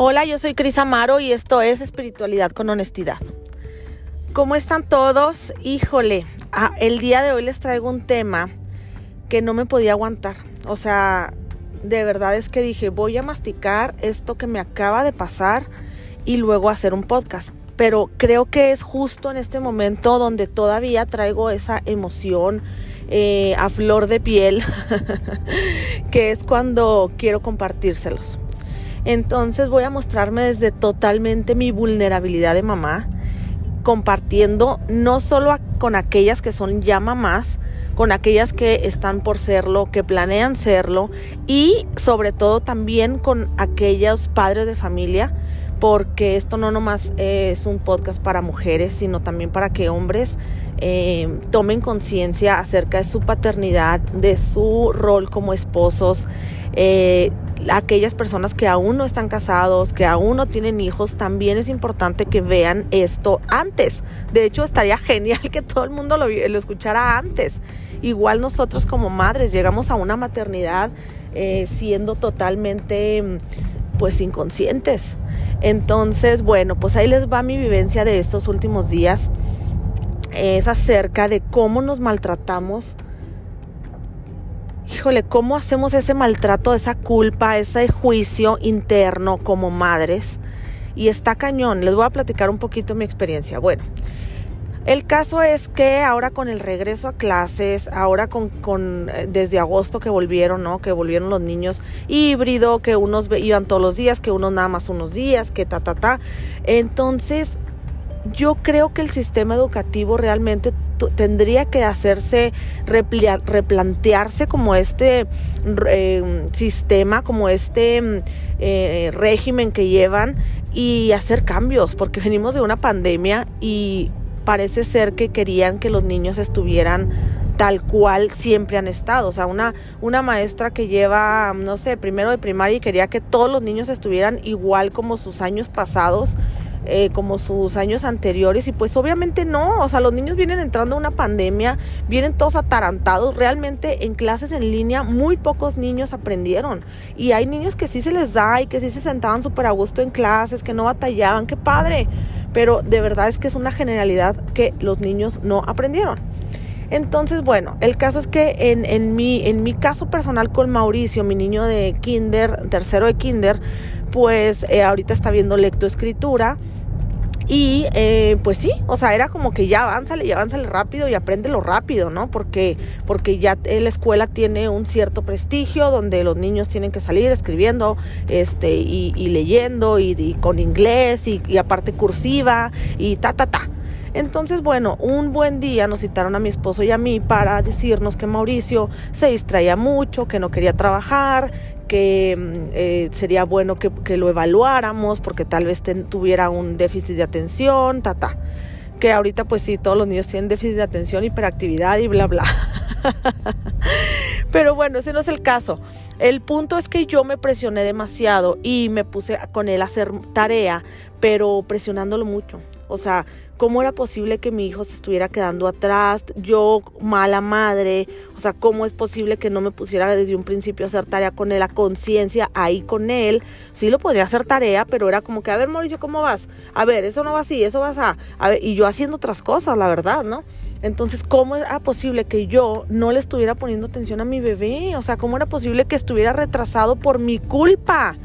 Hola, yo soy Cris Amaro y esto es Espiritualidad con Honestidad. ¿Cómo están todos? Híjole, ah, el día de hoy les traigo un tema que no me podía aguantar. O sea, de verdad es que dije, voy a masticar esto que me acaba de pasar y luego hacer un podcast. Pero creo que es justo en este momento donde todavía traigo esa emoción eh, a flor de piel, que es cuando quiero compartírselos. Entonces voy a mostrarme desde totalmente mi vulnerabilidad de mamá, compartiendo no solo con aquellas que son ya mamás, con aquellas que están por serlo, que planean serlo y sobre todo también con aquellos padres de familia, porque esto no nomás es un podcast para mujeres, sino también para que hombres eh, tomen conciencia acerca de su paternidad, de su rol como esposos, eh, aquellas personas que aún no están casados, que aún no tienen hijos, también es importante que vean esto antes. De hecho, estaría genial que todo el mundo lo, escuchara antes. Igual nosotros como madres llegamos a una maternidad eh, siendo totalmente pues inconscientes. Entonces, bueno, pues ahí les va mi vivencia de estos últimos días. Es acerca de cómo nos maltratamos híjole, ¿cómo hacemos ese maltrato, esa culpa, ese juicio interno como madres? Y está cañón, les voy a platicar un poquito mi experiencia. Bueno, el caso es que ahora con el regreso a clases, ahora con, con, eh, desde agosto que volvieron, ¿no? Que volvieron los niños híbrido, que unos iban todos los días, que unos nada más unos días, que ta, ta, ta. Entonces, yo creo que el sistema educativo realmente tendría que hacerse, replantearse como este eh, sistema, como este eh, régimen que llevan y hacer cambios, porque venimos de una pandemia y parece ser que querían que los niños estuvieran tal cual siempre han estado. O sea, una, una maestra que lleva, no sé, primero de primaria y quería que todos los niños estuvieran igual como sus años pasados eh, como sus años anteriores y pues obviamente no, o sea, los niños vienen entrando a una pandemia, vienen todos atarantados, realmente en clases en línea muy pocos niños aprendieron y hay niños que sí se les da y que sí se sentaban súper a gusto en clases, que no batallaban, qué padre, pero de verdad es que es una generalidad que los niños no aprendieron. Entonces, bueno, el caso es que en, en, mi, en mi caso personal con Mauricio, mi niño de kinder, tercero de kinder, pues eh, ahorita está viendo lectoescritura y eh, pues sí, o sea, era como que ya avánzale y avánzale rápido y apréndelo rápido, ¿no? Porque, porque ya la escuela tiene un cierto prestigio donde los niños tienen que salir escribiendo este, y, leyendo y, con inglés y, y aparte cursiva y ta, ta, ta. Entonces, bueno, un buen día nos citaron a mi esposo y a mí para decirnos que Mauricio se distraía mucho, que no quería trabajar, que mm, eh, sería bueno que, lo evaluáramos porque tal vez tuviera un déficit de atención, ta, ta. Que ahorita pues sí, todos los niños tienen déficit de atención, hiperactividad y bla, bla. Pero bueno, ese no es el caso. El punto es que yo me presioné demasiado y me puse con él a hacer tarea, pero presionándolo mucho. O sea, ¿cómo era posible que mi hijo se estuviera quedando atrás? Yo, mala madre, o sea, ¿cómo es posible que no me pusiera desde un principio a hacer tarea con él, a conciencia, ahí con él? Sí lo podría hacer tarea, pero era como que, a ver, Mauricio, ¿cómo vas? A ver, eso no va así, eso vas a... a ver, y yo haciendo otras cosas, la verdad, ¿no? Entonces, ¿cómo era posible que yo no le estuviera poniendo atención a mi bebé? O sea, ¿cómo era posible que estuviera retrasado por mi culpa?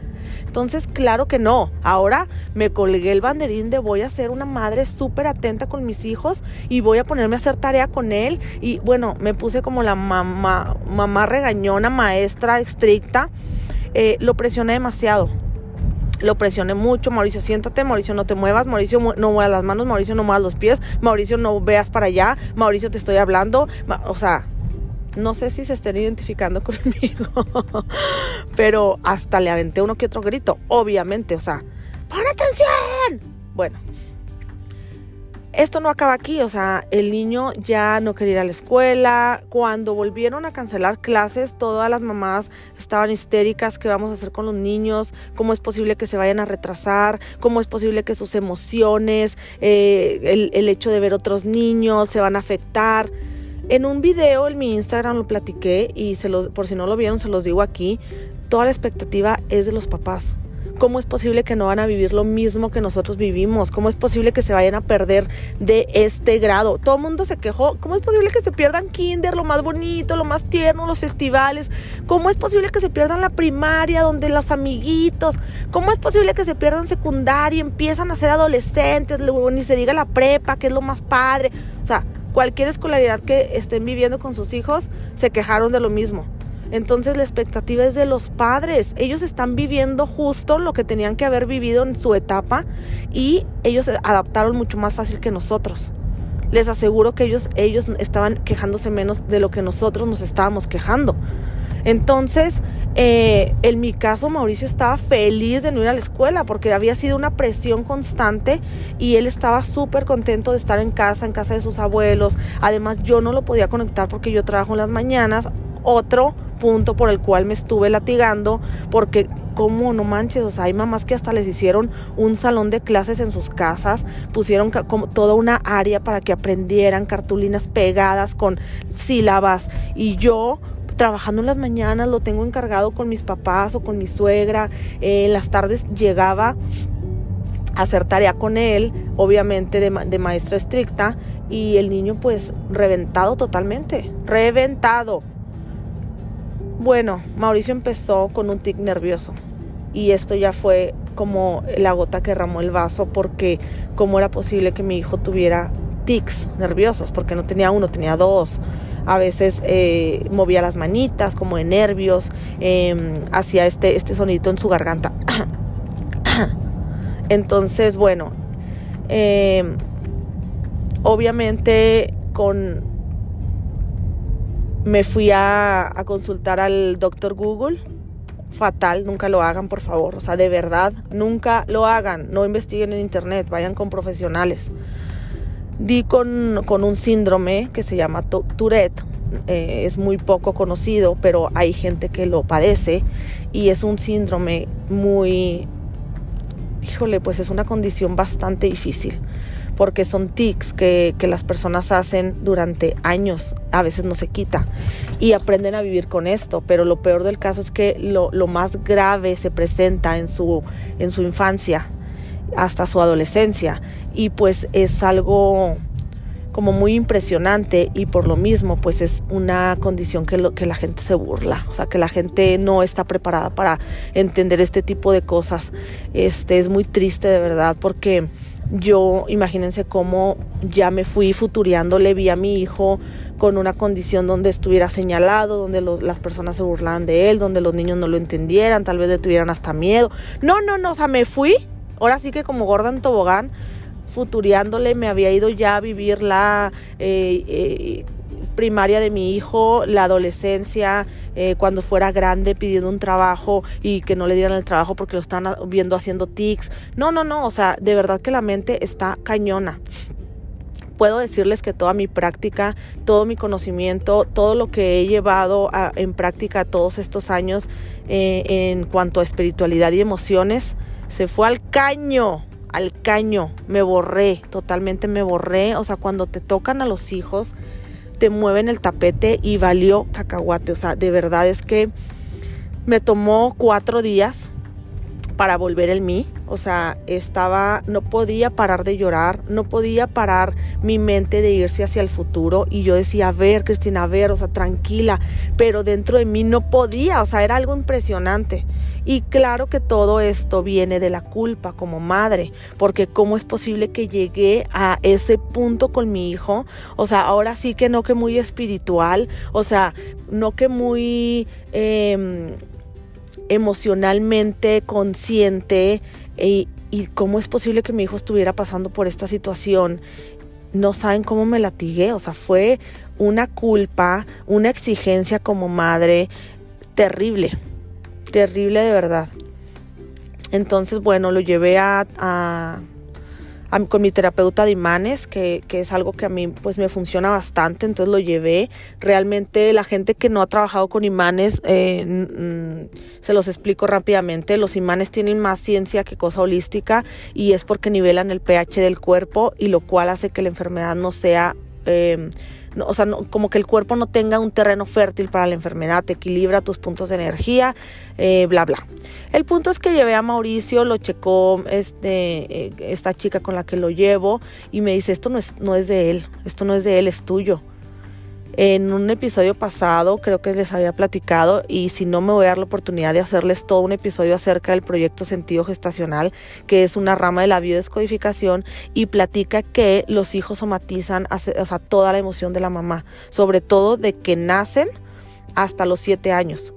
Entonces, claro que no. Ahora me colgué el banderín de voy a ser una madre súper atenta con mis hijos y voy a ponerme a hacer tarea con él. Y bueno, me puse como la mamá, mamá regañona, maestra estricta. Eh, lo presioné demasiado. Lo presioné mucho, Mauricio, siéntate, Mauricio, no te muevas, Mauricio, no muevas las manos, Mauricio, no muevas los pies, Mauricio, no veas para allá, Mauricio, te estoy hablando. O sea, no sé si se estén identificando conmigo, pero hasta le aventé uno que otro grito, obviamente, o sea, ¡pon atención! Bueno, esto no acaba aquí, o sea, el niño ya no quería ir a la escuela. Cuando volvieron a cancelar clases, todas las mamás estaban histéricas. ¿Qué vamos a hacer con los niños? ¿Cómo es posible que se vayan a retrasar? ¿Cómo es posible que sus emociones, eh, el, el hecho de ver otros niños se van a afectar? En un video en mi Instagram lo platiqué y se los, por si no lo vieron se los digo aquí, toda la expectativa es de los papás. ¿Cómo es posible que no van a vivir lo mismo que nosotros vivimos? ¿Cómo es posible que se vayan a perder de este grado? Todo el mundo se quejó. ¿Cómo es posible que se pierdan kinder, lo más bonito, lo más tierno, los festivales? ¿Cómo es posible que se pierdan la primaria, donde los amiguitos? ¿Cómo es posible que se pierdan secundaria, empiezan a ser adolescentes, ni se diga la prepa, que es lo más padre? O sea, cualquier escolaridad que estén viviendo con sus hijos, se quejaron de lo mismo. Entonces la expectativa es de los padres. Ellos están viviendo justo lo que tenían que haber vivido en su etapa y ellos se adaptaron mucho más fácil que nosotros. Les aseguro que ellos, ellos estaban quejándose menos de lo que nosotros nos estábamos quejando. Entonces, eh, en mi caso, Mauricio estaba feliz de no ir a la escuela porque había sido una presión constante y él estaba súper contento de estar en casa, en casa de sus abuelos. Además, yo no lo podía conectar porque yo trabajo en las mañanas. Otro punto por el cual me estuve latigando, porque como no manches, o sea, hay mamás que hasta les hicieron un salón de clases en sus casas, pusieron como toda una área para que aprendieran cartulinas pegadas con sílabas y yo trabajando en las mañanas lo tengo encargado con mis papás o con mi suegra, eh, en las tardes llegaba a hacer tarea con él, obviamente de, de maestra estricta, y el niño pues reventado totalmente, reventado. Bueno, Mauricio empezó con un tic nervioso y esto ya fue como la gota que ramó el vaso porque cómo era posible que mi hijo tuviera tics nerviosos porque no tenía uno, tenía dos. A veces eh, movía las manitas como de nervios, em, hacía este, este sonito en su garganta. Entonces, bueno, em, obviamente con me fui a, consultar al doctor Google. Fatal, nunca lo hagan, por favor. O sea, de verdad, nunca lo hagan. No investiguen en internet, vayan con profesionales. Di con, un síndrome que se llama Tourette. Eh, es muy poco conocido, pero hay gente que lo padece y es un síndrome muy, híjole, pues es una condición bastante difícil porque son tics que, las personas hacen durante años, a veces no se quita y aprenden a vivir con esto, pero lo peor del caso es que lo, más grave se presenta en su, en su infancia hasta su adolescencia y pues es algo como muy impresionante y por lo mismo pues es una condición que, lo, que la gente se burla, o sea que la gente no está preparada para entender este tipo de cosas. Este es muy triste de verdad porque yo, imagínense cómo ya me fui futuriando, le vi a mi hijo con una condición donde estuviera señalado, donde las personas se burlaban de él, donde los niños no lo entendieran, tal vez le tuvieran hasta miedo. No, no, no, o sea, me fui, ahora sí que como gorda en tobogán, futuriándole, me había ido ya a vivir la... Eh, eh, primaria de mi hijo, la adolescencia, eh, cuando fuera grande pidiendo un trabajo y que no le dieran el trabajo porque lo están viendo haciendo tics. No, no, no, o sea, de verdad que la mente está cañona puedo decirles que toda mi práctica, todo mi conocimiento, todo lo que he llevado en práctica todos estos años eh, en cuanto a espiritualidad y emociones, se fue al caño, al caño, me borré, totalmente me borré, o sea, cuando te tocan a los hijos, te mueven el tapete y valió cacahuate. O sea, de verdad es que me tomó cuatro días para volver el mí. O sea, estaba, no podía parar de llorar, no podía parar mi mente de irse hacia el futuro. Y yo decía, a ver, Cristina, a ver, o sea, tranquila. Pero dentro de mí no podía, o sea, era algo impresionante. Y claro que todo esto viene de la culpa como madre, porque cómo es posible que llegué a ese punto con mi hijo. O sea, ahora sí que no que muy espiritual, o sea, no que muy... Eh, emocionalmente consciente y, y cómo es posible que mi hijo estuviera pasando por esta situación. No saben cómo me latigué, o sea, fue una culpa, una exigencia como madre terrible, terrible de verdad. Entonces, bueno, lo llevé a, con mi terapeuta de imanes, que, es algo que a mí pues me funciona bastante, entonces lo llevé. Realmente la gente que no ha trabajado con imanes, eh, se los explico rápidamente, los imanes tienen más ciencia que cosa holística y es porque nivelan el pH del cuerpo y lo cual hace que la enfermedad no sea... Eh, o sea, como que el cuerpo no tenga un terreno fértil para la enfermedad, te equilibra tus puntos de energía, eh, bla, bla. El punto es que llevé a Mauricio, lo checó este, eh, esta chica con la que lo llevo y me dice, esto no es, no es de él, esto no es de él, es tuyo. En un episodio pasado creo que les había platicado y si no me voy a dar la oportunidad de hacerles todo un episodio acerca del proyecto Sentido Gestacional, que es una rama de la biodescodificación y platica que los hijos somatizan o sea, toda la emoción de la mamá, sobre todo de que nacen hasta los siete años.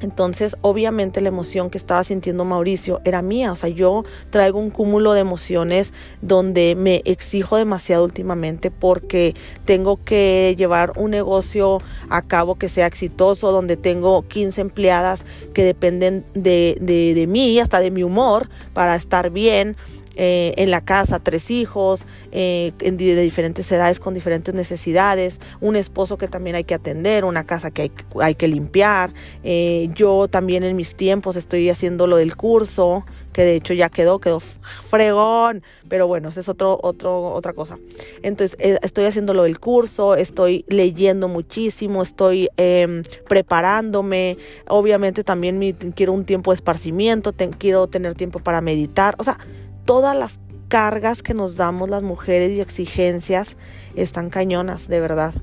Entonces, obviamente la emoción que estaba sintiendo Mauricio era mía, o sea, yo traigo un cúmulo de emociones donde me exijo demasiado últimamente porque tengo que llevar un negocio a cabo que sea exitoso, donde tengo 15 empleadas que dependen de, de, de mí, hasta de mi humor, para estar bien eh, en la casa tres hijos eh, de diferentes edades con diferentes necesidades, un esposo que también hay que atender, una casa que hay, hay que limpiar. Eh, yo también en mis tiempos estoy haciendo lo del curso, que de hecho ya quedó, quedó fregón, pero bueno, esa es otro, otro, otra cosa. Entonces, estoy haciendo lo del curso, estoy leyendo muchísimo, estoy em, preparándome, obviamente también quiero un tiempo de esparcimiento, quiero tener tiempo para meditar, o sea, todas las cargas que nos damos las mujeres y exigencias están cañonas, de verdad.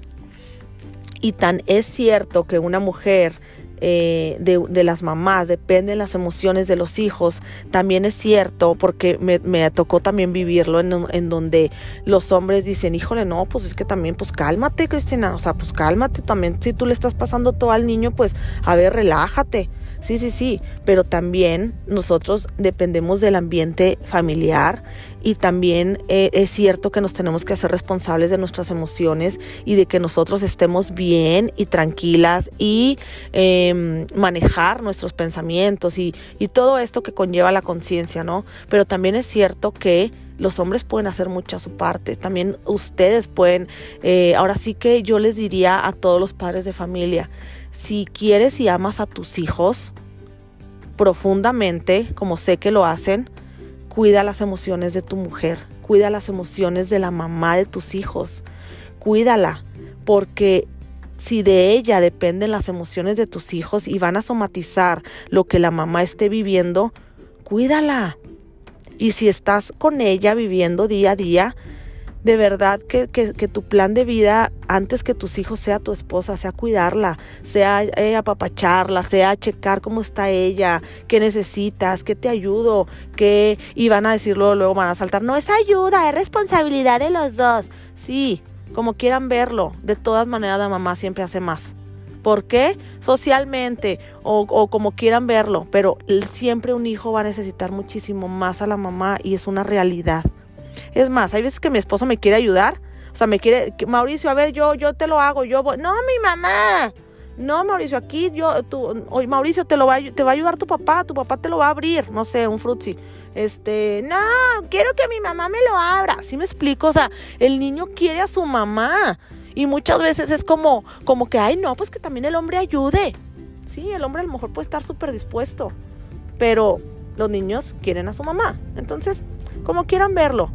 Y tan es cierto que una mujer eh, de, las mamás, dependen las emociones de los hijos. También es cierto, porque me, tocó también vivirlo en, donde los hombres dicen, híjole, no, pues es que también, pues cálmate, Cristina, o sea, pues cálmate también, si tú le estás pasando todo al niño, pues a ver, relájate. Sí, sí, sí, pero también nosotros dependemos del ambiente familiar y también eh, es cierto que nos tenemos que hacer responsables de nuestras emociones y de que nosotros estemos bien y tranquilas y em, manejar nuestros pensamientos y, todo esto que conlleva la conciencia, ¿no? Pero también es cierto que los hombres pueden hacer mucha su parte, también ustedes pueden, eh, ahora sí que yo les diría a todos los padres de familia, si quieres y amas a tus hijos profundamente, como sé que lo hacen, cuida las emociones de tu mujer, cuida las emociones de la mamá de tus hijos, cuídala, porque si de ella dependen las emociones de tus hijos y van a somatizar lo que la mamá esté viviendo, cuídala. Y si estás con ella viviendo día a día, de verdad que, tu plan de vida antes que tus hijos sea tu esposa, sea cuidarla, sea eh, apapacharla, sea checar cómo está ella, qué necesitas, qué te ayudo, qué... Y van a decirlo, luego van a saltar, no es ayuda, es responsabilidad de los dos. Sí, como quieran verlo, de todas maneras la mamá siempre hace más. ¿Por qué? Socialmente o, o, como quieran verlo, pero siempre un hijo va a necesitar muchísimo más a la mamá y es una realidad. Es más, hay veces que mi esposo me quiere ayudar. O sea, me quiere, Mauricio, a ver, yo, yo te lo hago, yo voy. No, mi mamá. No, Mauricio, aquí yo, tú, oye, Mauricio, te lo va, te va a ayudar tu papá, tu papá te lo va a abrir, no sé, un frutzi. Este, no, quiero que mi mamá me lo abra. ¿Sí me explico? O sea, el niño quiere a su mamá. Y muchas veces es como, como que, ay, no, pues que también el hombre ayude. Sí, el hombre a lo mejor puede estar súper dispuesto. Pero los niños quieren a su mamá. Entonces, como quieran verlo.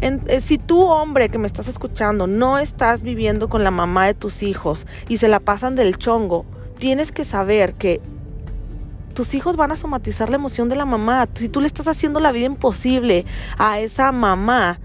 Eh, si tú, hombre que me estás escuchando, no estás viviendo con la mamá de tus hijos y se la pasan del chongo, tienes que saber que tus hijos van a somatizar la emoción de la mamá. Si tú le estás haciendo la vida imposible a esa mamá,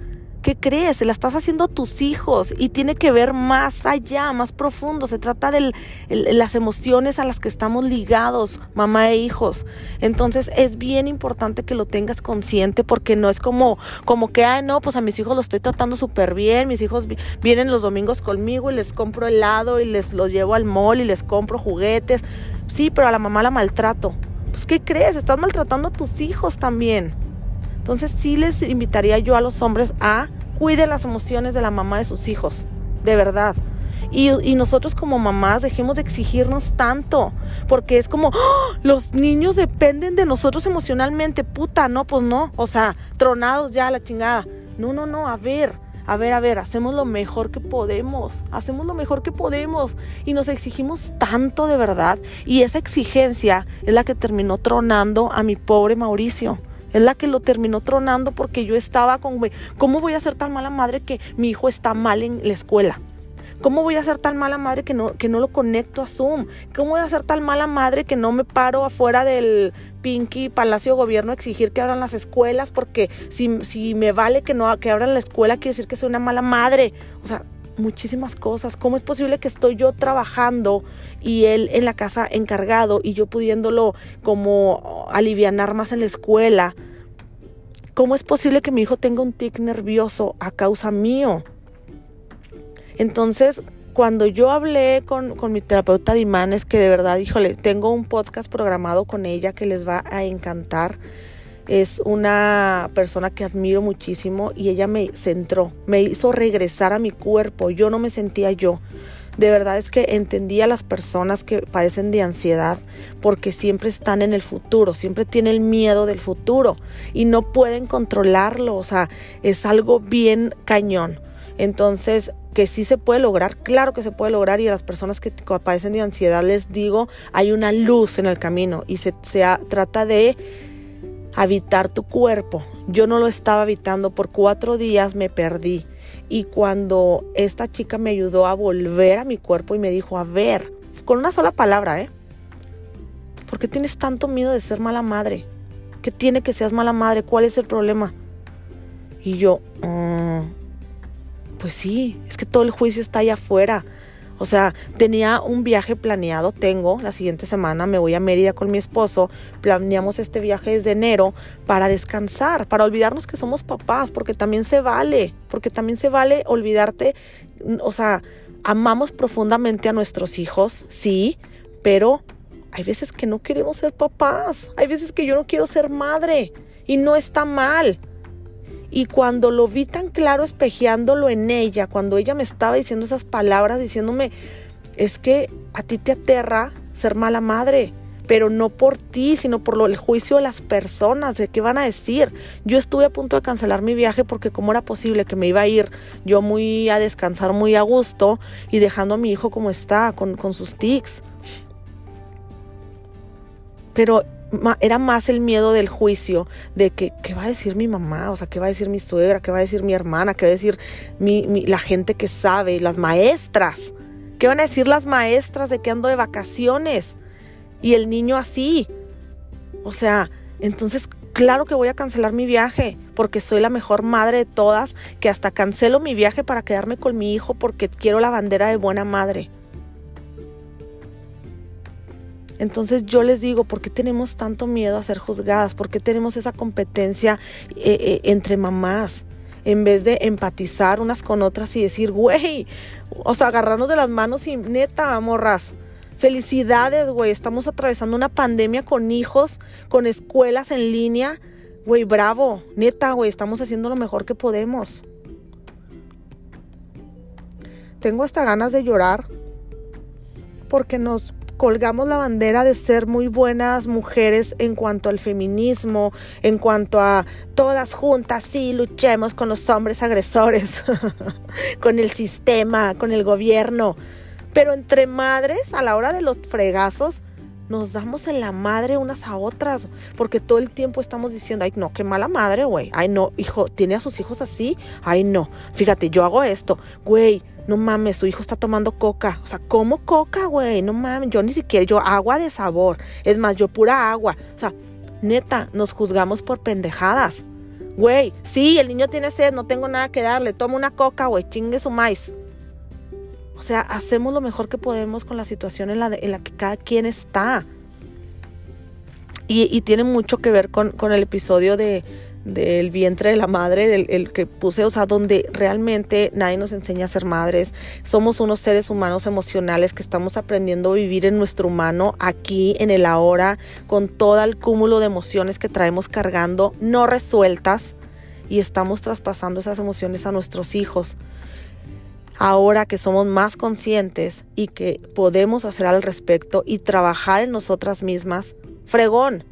¿Qué crees? Se la estás haciendo a tus hijos y tiene que ver más allá, más profundo. Se trata de las emociones a las que estamos ligados, mamá e hijos. Entonces es bien importante que lo tengas consciente porque no es como, como que, ay, no, pues a mis hijos los estoy tratando súper bien. Mis hijos vienen los domingos conmigo y les compro helado y les los llevo al mall y les compro juguetes. Sí, pero a la mamá la maltrato. Pues, ¿qué crees? Estás maltratando a tus hijos también. Entonces sí les invitaría yo a los hombres a cuiden las emociones de la mamá de sus hijos, de verdad. Y, nosotros como mamás dejemos de exigirnos tanto, porque es como, ¡Oh! los niños dependen de nosotros emocionalmente, puta, no, pues no, o sea, tronados ya la chingada. No, no, no, a ver, a ver, a ver, hacemos lo mejor que podemos, hacemos lo mejor que podemos y nos exigimos tanto de verdad y esa exigencia es la que terminó tronando a mi pobre Mauricio. Es la que lo terminó tronando porque yo estaba con, ¿cómo voy a ser tan mala madre que mi hijo está mal en la escuela? ¿Cómo voy a ser tan mala madre que no, que no lo conecto a Zoom? ¿Cómo voy a ser tan mala madre que no me paro afuera del Pinky Palacio Gobierno a exigir que abran las escuelas? Porque si, si me vale que no que abran la escuela, quiere decir que soy una mala madre. O sea, muchísimas cosas. ¿Cómo es posible que estoy yo trabajando y él en la casa encargado y yo pudiéndolo como alivianar más en la escuela? ¿Cómo es posible que mi hijo tenga un tic nervioso a causa mío? Entonces, cuando yo hablé con, mi terapeuta de imanes, que de verdad, híjole, tengo un podcast programado con ella que les va a encantar. Es una persona que admiro muchísimo y ella me centró, me hizo regresar a mi cuerpo. Yo no me sentía yo. De verdad es que entendí a las personas que padecen de ansiedad porque siempre están en el futuro, siempre tienen el miedo del futuro y no pueden controlarlo. O sea, es algo bien cañón. Entonces, que sí se puede lograr, claro que se puede lograr y a las personas que padecen de ansiedad les digo, hay una luz en el camino y se, trata de habitar tu cuerpo. Yo no lo estaba habitando, por cuatro días me perdí y cuando esta chica me ayudó a volver a mi cuerpo y me dijo, a ver, con una sola palabra, ¿eh? ¿Por qué tienes tanto miedo de ser mala madre? ¿Qué tiene que seas mala madre? ¿Cuál es el problema? Y yo, mm, pues sí, es que todo el juicio está allá afuera. O sea, tenía un viaje planeado, tengo, la siguiente semana me voy a Mérida con mi esposo, planeamos este viaje desde enero para descansar, para olvidarnos que somos papás, porque también se vale, porque también se vale olvidarte, o sea, amamos profundamente a nuestros hijos, sí, pero hay veces que no queremos ser papás, hay veces que yo no quiero ser madre y no está mal. Y cuando lo vi tan claro espejeándolo en ella, cuando ella me estaba diciendo esas palabras, diciéndome, es que a ti te aterra ser mala madre, pero no por ti, sino por lo, el juicio de las personas, de qué van a decir. Yo estuve a punto de cancelar mi viaje porque cómo era posible que me iba a ir yo muy a descansar, muy a gusto y dejando a mi hijo como está, con, con sus tics. Pero era más el miedo del juicio, de que, qué va a decir mi mamá, o sea, qué va a decir mi suegra, qué va a decir mi hermana, qué va a decir mi, la gente que sabe, las maestras, qué van a decir las maestras de que ando de vacaciones y el niño así. O sea, entonces claro que voy a cancelar mi viaje porque soy la mejor madre de todas, que hasta cancelo mi viaje para quedarme con mi hijo porque quiero la bandera de buena madre. Entonces yo les digo, ¿por qué tenemos tanto miedo a ser juzgadas? ¿Por qué tenemos esa competencia eh, eh, entre mamás? En vez de empatizar unas con otras y decir, güey, o sea, agarrarnos de las manos y neta, morras, felicidades, güey, estamos atravesando una pandemia con hijos, con escuelas en línea, güey, bravo, neta, güey, estamos haciendo lo mejor que podemos. Tengo hasta ganas de llorar porque nos colgamos la bandera de ser muy buenas mujeres en cuanto al feminismo, en cuanto a todas juntas, sí, luchemos con los hombres agresores, con el sistema, con el gobierno. Pero entre madres, a la hora de los fregazos, nos damos en la madre unas a otras, porque todo el tiempo estamos diciendo, ay, no, qué mala madre, güey, ay, no, hijo, tiene a sus hijos así, ay, no, fíjate, yo hago esto, güey, no mames, su hijo está tomando coca. O sea, ¿cómo coca, güey? No mames, yo ni siquiera, yo agua de sabor. Es más, yo pura agua. O sea, neta, nos juzgamos por pendejadas. Güey, sí, el niño tiene sed, no tengo nada que darle. Toma una coca, güey, chingue su maíz. O sea, hacemos lo mejor que podemos con la situación en la, en la que cada quien está. Y, tiene mucho que ver con el episodio de, del vientre de la madre, del el que puse, o sea, donde realmente nadie nos enseña a ser madres. Somos unos seres humanos emocionales que estamos aprendiendo a vivir en nuestro humano, aquí, en el ahora, con todo el cúmulo de emociones que traemos cargando, no resueltas, y estamos traspasando esas emociones a nuestros hijos. Ahora que somos más conscientes y que podemos hacer al respecto y trabajar en nosotras mismas, fregón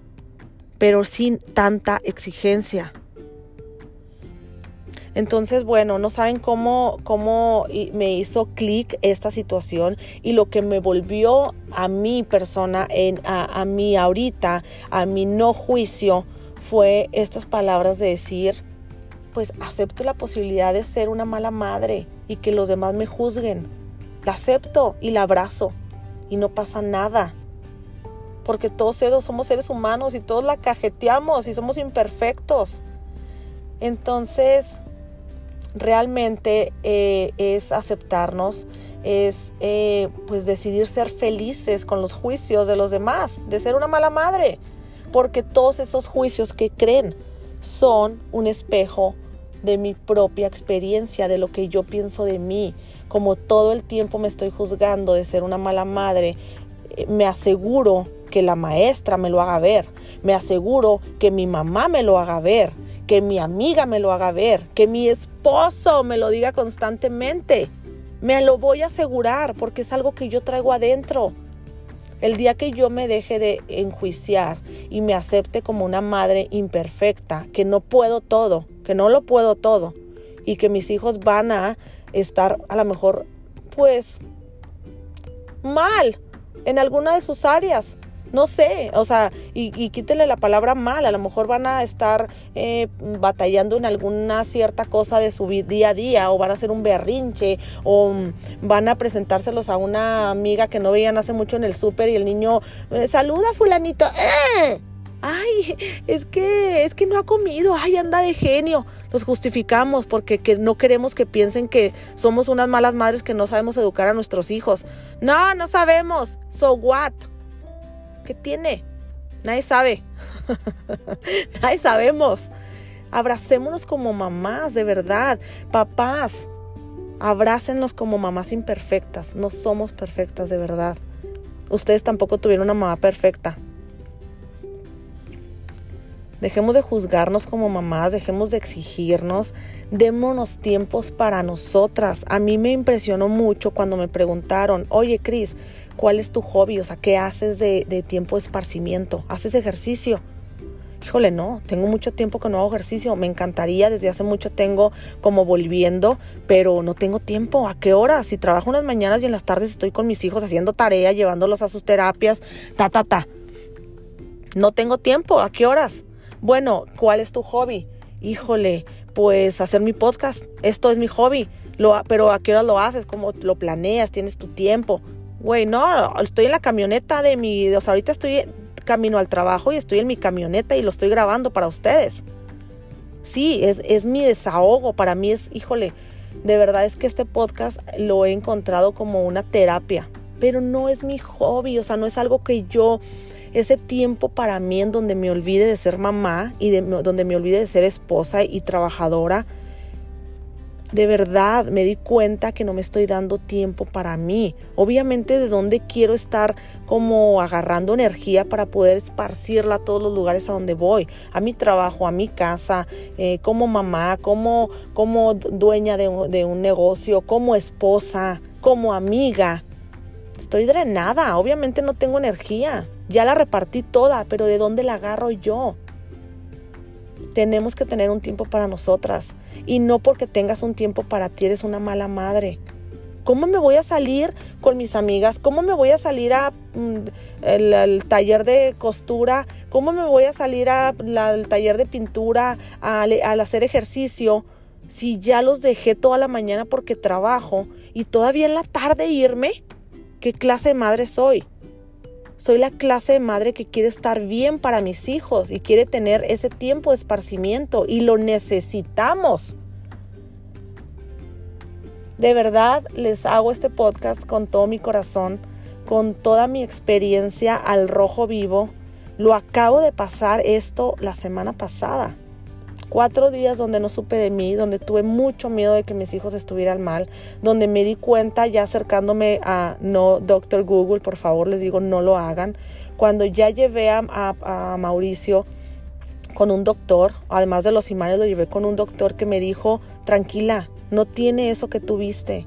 pero sin tanta exigencia. Entonces, bueno, no saben cómo, cómo me hizo clic esta situación y lo que me volvió a mi persona, en, a, a mí ahorita, a mi no juicio, fue estas palabras de decir, pues acepto la posibilidad de ser una mala madre y que los demás me juzguen. La acepto y la abrazo y no pasa nada. Porque todos somos seres humanos y todos la cajeteamos y somos imperfectos. Entonces, realmente eh, es aceptarnos, es eh, pues decidir ser felices con los juicios de los demás, de ser una mala madre, porque todos esos juicios que creen son un espejo de mi propia experiencia, de lo que yo pienso de mí. Como todo el tiempo me estoy juzgando de ser una mala madre, eh, me aseguro que la maestra me lo haga ver, me aseguro que mi mamá me lo haga ver, que mi amiga me lo haga ver, que mi esposo me lo diga constantemente. Me lo voy a asegurar porque es algo que yo traigo adentro. El día que yo me deje de enjuiciar y me acepte como una madre imperfecta, que no puedo todo, que no lo puedo todo y que mis hijos van a estar a lo mejor pues mal en alguna de sus áreas. No sé, o sea, y, quítele la palabra mal, a lo mejor van a estar eh, batallando en alguna cierta cosa de su día a día, o van a hacer un berrinche, o van a presentárselos a una amiga que no veían hace mucho en el súper y el niño, eh, saluda fulanito, ¡eh! Ay, es que, es que no ha comido, ay, anda de genio. Los justificamos porque que no queremos que piensen que somos unas malas madres que no sabemos educar a nuestros hijos. No, no sabemos. So what? ¿Qué tiene? Nadie sabe. Nadie sabemos. Abracémonos como mamás, de verdad. Papás, abrácennos como mamás imperfectas. No somos perfectas, de verdad. Ustedes tampoco tuvieron una mamá perfecta. Dejemos de juzgarnos como mamás, dejemos de exigirnos, démonos tiempos para nosotras. A mí me impresionó mucho cuando me preguntaron, oye Cris, ¿cuál es tu hobby? O sea, ¿qué haces de, tiempo de esparcimiento? ¿Haces ejercicio? Híjole, no, tengo mucho tiempo que no hago ejercicio. Me encantaría, desde hace mucho tengo como volviendo, pero no tengo tiempo. ¿A qué hora? Si trabajo unas mañanas y en las tardes estoy con mis hijos haciendo tarea, llevándolos a sus terapias, ta, ta, ta. No tengo tiempo. ¿A qué horas? Bueno, ¿cuál es tu hobby? Híjole, pues hacer mi podcast. Esto es mi hobby. Lo, pero ¿a qué hora lo haces? ¿Cómo lo planeas? ¿Tienes tu tiempo? Güey, no, estoy en la camioneta de mi... O sea, ahorita estoy camino al trabajo y estoy en mi camioneta y lo estoy grabando para ustedes. Sí, es, es mi desahogo. Para mí es, híjole, de verdad es que este podcast lo he encontrado como una terapia. Pero no es mi hobby, o sea, no es algo que yo ese tiempo para mí en donde me olvide de ser mamá y de, donde me olvide de ser esposa y trabajadora. De verdad me di cuenta que no me estoy dando tiempo para mí. Obviamente de dónde quiero estar como agarrando energía para poder esparcirla a todos los lugares a donde voy. A mi trabajo, a mi casa, eh, como mamá, como, como dueña de de un negocio, como esposa, como amiga. Estoy drenada, obviamente no tengo energía. Ya la repartí toda, pero ¿de dónde la agarro yo? Tenemos que tener un tiempo para nosotras. Y no porque tengas un tiempo para ti eres una mala madre. ¿Cómo me voy a salir con mis amigas? ¿Cómo me voy a salir mm, el, taller de costura? ¿Cómo me voy a salir al taller de pintura, al hacer ejercicio? Si ya los dejé toda la mañana porque trabajo y todavía en la tarde irme, ¿qué clase de madre soy? Soy la clase de madre que quiere estar bien para mis hijos y quiere tener ese tiempo de esparcimiento y lo necesitamos. De verdad les hago este podcast con todo mi corazón, con toda mi experiencia al rojo vivo. Lo acabo de pasar esto la semana pasada. Cuatro días donde no supe de mí, donde tuve mucho miedo de que mis hijos estuvieran mal, donde me di cuenta ya acercándome a no, doctor Google, por favor les digo, no lo hagan. Cuando ya llevé a, Mauricio con un doctor, además de los imanes, lo llevé con un doctor que me dijo, tranquila, no tiene eso que tuviste.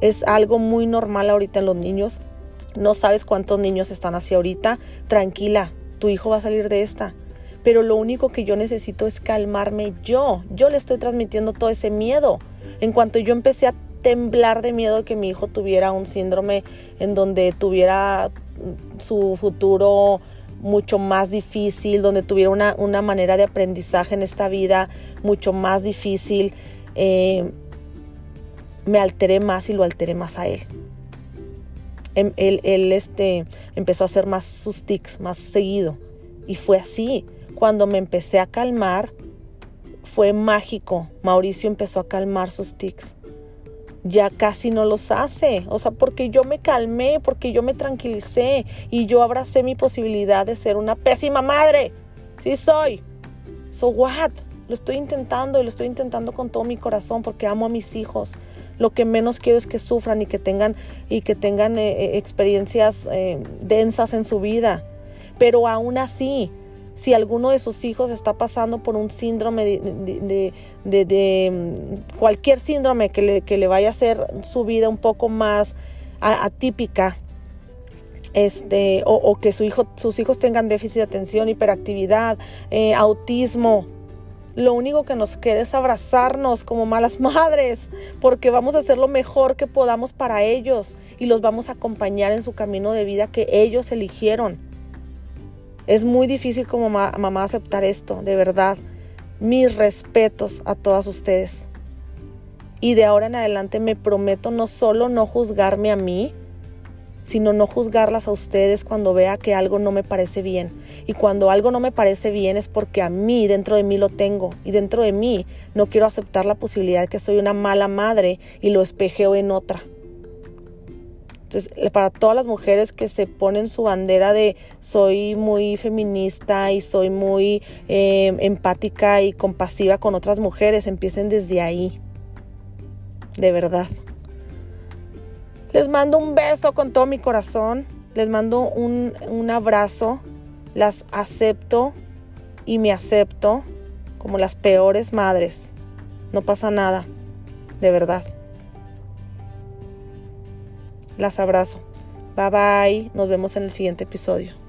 Es algo muy normal ahorita en los niños. No sabes cuántos niños están así ahorita. Tranquila, tu hijo va a salir de esta pero lo único que yo necesito es calmarme yo. Yo le estoy transmitiendo todo ese miedo. En cuanto yo empecé a temblar de miedo de que mi hijo tuviera un síndrome en donde tuviera su futuro mucho más difícil, donde tuviera una, una manera de aprendizaje en esta vida mucho más difícil, eh, me alteré más y lo alteré más a él. Em, él, él este, empezó a hacer más sus tics, más seguido. Y fue así. Cuando me empecé a calmar, fue mágico. Mauricio empezó a calmar sus tics. Ya casi no los hace. O sea, porque yo me calmé, porque yo me tranquilicé y yo abracé mi posibilidad de ser una pésima madre. Sí soy. So what? Lo estoy intentando y lo estoy intentando con todo mi corazón porque amo a mis hijos. Lo que menos quiero es que sufran y que tengan, y que tengan eh, eh, experiencias eh, densas en su vida. Pero aún así, si alguno de sus hijos está pasando por un síndrome de, mm, cualquier síndrome que le, que le, vaya a hacer su vida un poco más atípica, este, o, que su hijo, sus hijos tengan déficit de atención, hiperactividad, eh, autismo, lo único que nos queda es abrazarnos como malas madres, porque vamos a hacer lo mejor que podamos para ellos y los vamos a acompañar en su camino de vida que ellos eligieron. Es muy difícil como mamá aceptar esto, de verdad. Mis respetos a todas ustedes. Y de ahora en adelante me prometo no solo no juzgarme a mí, sino no juzgarlas a ustedes cuando vea que algo no me parece bien. Y cuando algo no me parece bien es porque a mí, dentro de mí lo tengo. Y dentro de mí no quiero aceptar la posibilidad de que soy una mala madre y lo espejeo en otra. Entonces, para todas las mujeres que se ponen su bandera de soy muy feminista y soy muy em, empática y compasiva con otras mujeres, empiecen desde ahí. De verdad. Les mando un beso con todo mi corazón. Les mando un, un abrazo. Las acepto y me acepto como las peores madres. No pasa nada. De verdad. Las abrazo. Bye bye. Nos vemos en el siguiente episodio.